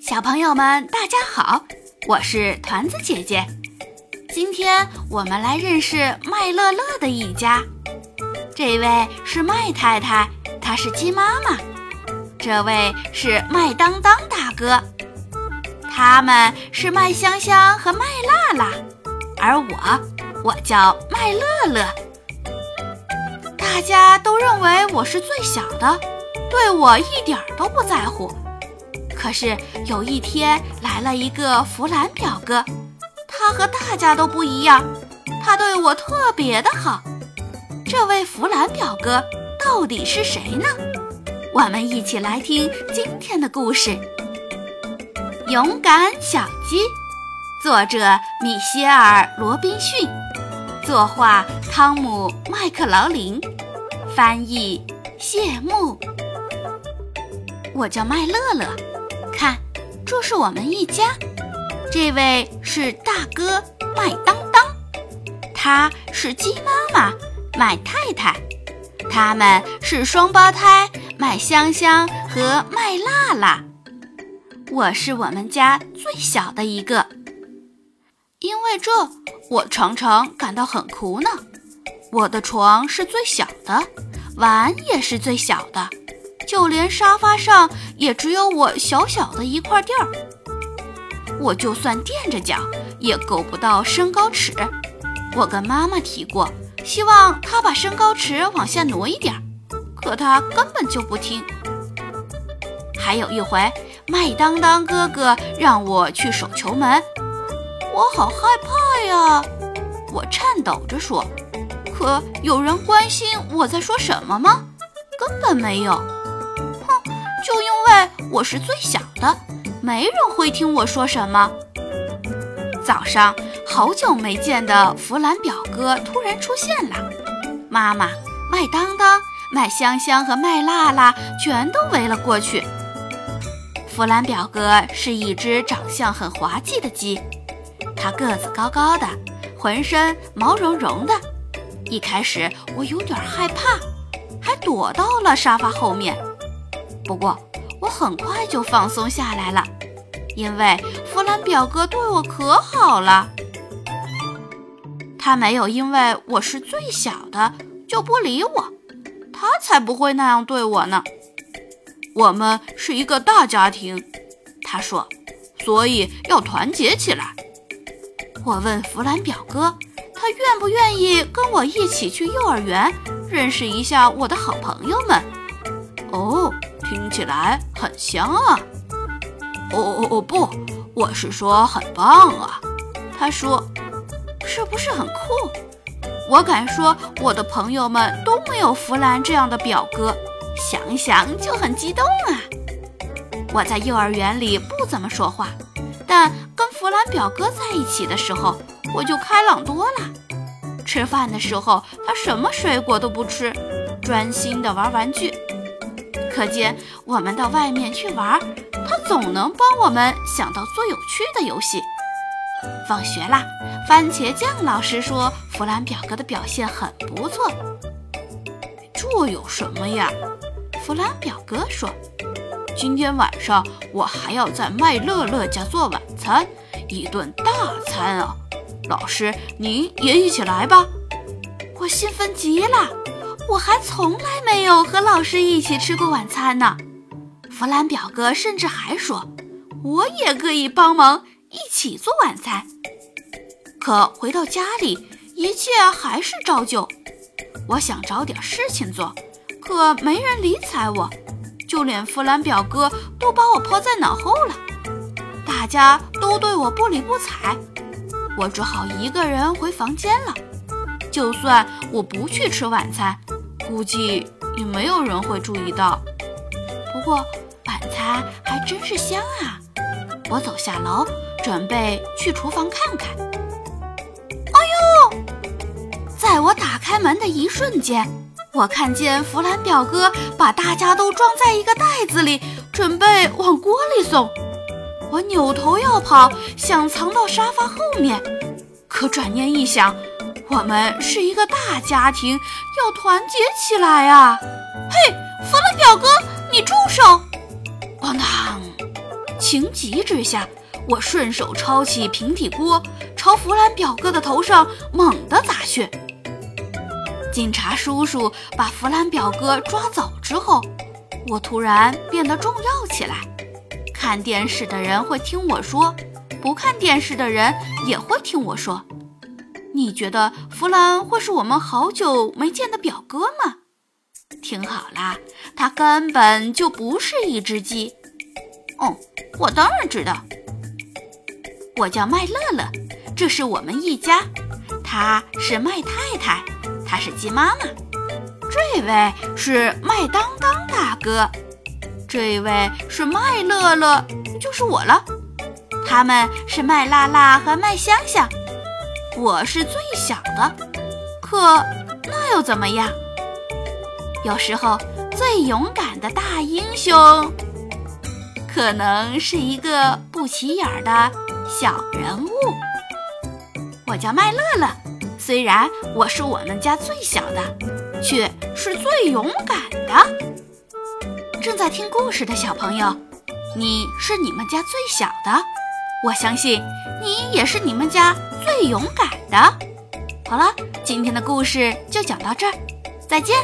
小朋友们，大家好，我是团子姐姐。今天我们来认识麦乐乐的一家。这位是麦太太，她是鸡妈妈；这位是麦当当大哥，他们是麦香香和麦辣辣，而我，我叫麦乐乐。大家都认为我是最小的，对我一点都不在乎。可是有一天来了一个弗兰表哥，他和大家都不一样，他对我特别的好。这位弗兰表哥到底是谁呢？我们一起来听今天的故事。勇敢小鸡，作者米歇尔·罗宾逊，作画汤姆·麦克劳林，翻译谢幕。我叫麦乐乐。看，这是我们一家。这位是大哥麦当当，他是鸡妈妈麦太太，他们是双胞胎麦香香和麦辣辣。我是我们家最小的一个，因为这，我常常感到很苦恼。我的床是最小的，碗也是最小的。就连沙发上也只有我小小的一块地儿，我就算垫着脚也够不到身高尺。我跟妈妈提过，希望她把身高尺往下挪一点，可她根本就不听。还有一回，麦当当哥哥让我去守球门，我好害怕呀！我颤抖着说：“可有人关心我在说什么吗？根本没有。”就因为我是最小的，没人会听我说什么。早上，好久没见的弗兰表哥突然出现了，妈妈、麦当当、麦香香和麦辣辣全都围了过去。弗兰表哥是一只长相很滑稽的鸡，它个子高高的，浑身毛茸茸的。一开始我有点害怕，还躲到了沙发后面。不过，我很快就放松下来了，因为弗兰表哥对我可好了。他没有因为我是最小的就不理我，他才不会那样对我呢。我们是一个大家庭，他说，所以要团结起来。我问弗兰表哥，他愿不愿意跟我一起去幼儿园，认识一下我的好朋友们？哦。听起来很香啊！哦哦哦不，我是说很棒啊。他说：“是不是很酷？”我敢说，我的朋友们都没有弗兰这样的表哥，想想就很激动啊。我在幼儿园里不怎么说话，但跟弗兰表哥在一起的时候，我就开朗多了。吃饭的时候，他什么水果都不吃，专心地玩玩具。可见，我们到外面去玩，他总能帮我们想到最有趣的游戏。放学啦，番茄酱老师说弗兰表哥的表现很不错。这有什么呀？弗兰表哥说：“今天晚上我还要在麦乐乐家做晚餐，一顿大餐啊！老师，您也一起来吧。”我兴奋极了。我还从来没有和老师一起吃过晚餐呢。弗兰表哥甚至还说，我也可以帮忙一起做晚餐。可回到家里，一切还是照旧。我想找点事情做，可没人理睬我，就连弗兰表哥都把我抛在脑后了。大家都对我不理不睬，我只好一个人回房间了。就算我不去吃晚餐。估计也没有人会注意到。不过晚餐还真是香啊！我走下楼，准备去厨房看看。哎呦！在我打开门的一瞬间，我看见弗兰表哥把大家都装在一个袋子里，准备往锅里送。我扭头要跑，想藏到沙发后面，可转念一想。我们是一个大家庭，要团结起来啊！嘿，弗兰表哥，你住手！咣当情急之下，我顺手抄起平底锅，朝弗兰表哥的头上猛地砸去。警察叔叔把弗兰表哥抓走之后，我突然变得重要起来。看电视的人会听我说，不看电视的人也会听我说。你觉得弗兰会是我们好久没见的表哥吗？听好啦，他根本就不是一只鸡。哦，我当然知道。我叫麦乐乐，这是我们一家。他是麦太太，他是鸡妈妈。这位是麦当当大哥，这位是麦乐乐，就是我了。他们是麦拉拉和麦香香。我是最小的，可那又怎么样？有时候，最勇敢的大英雄，可能是一个不起眼的小人物。我叫麦乐乐，虽然我是我们家最小的，却是最勇敢的。正在听故事的小朋友，你是你们家最小的，我相信你也是你们家最勇敢的。好了，今天的故事就讲到这儿，再见。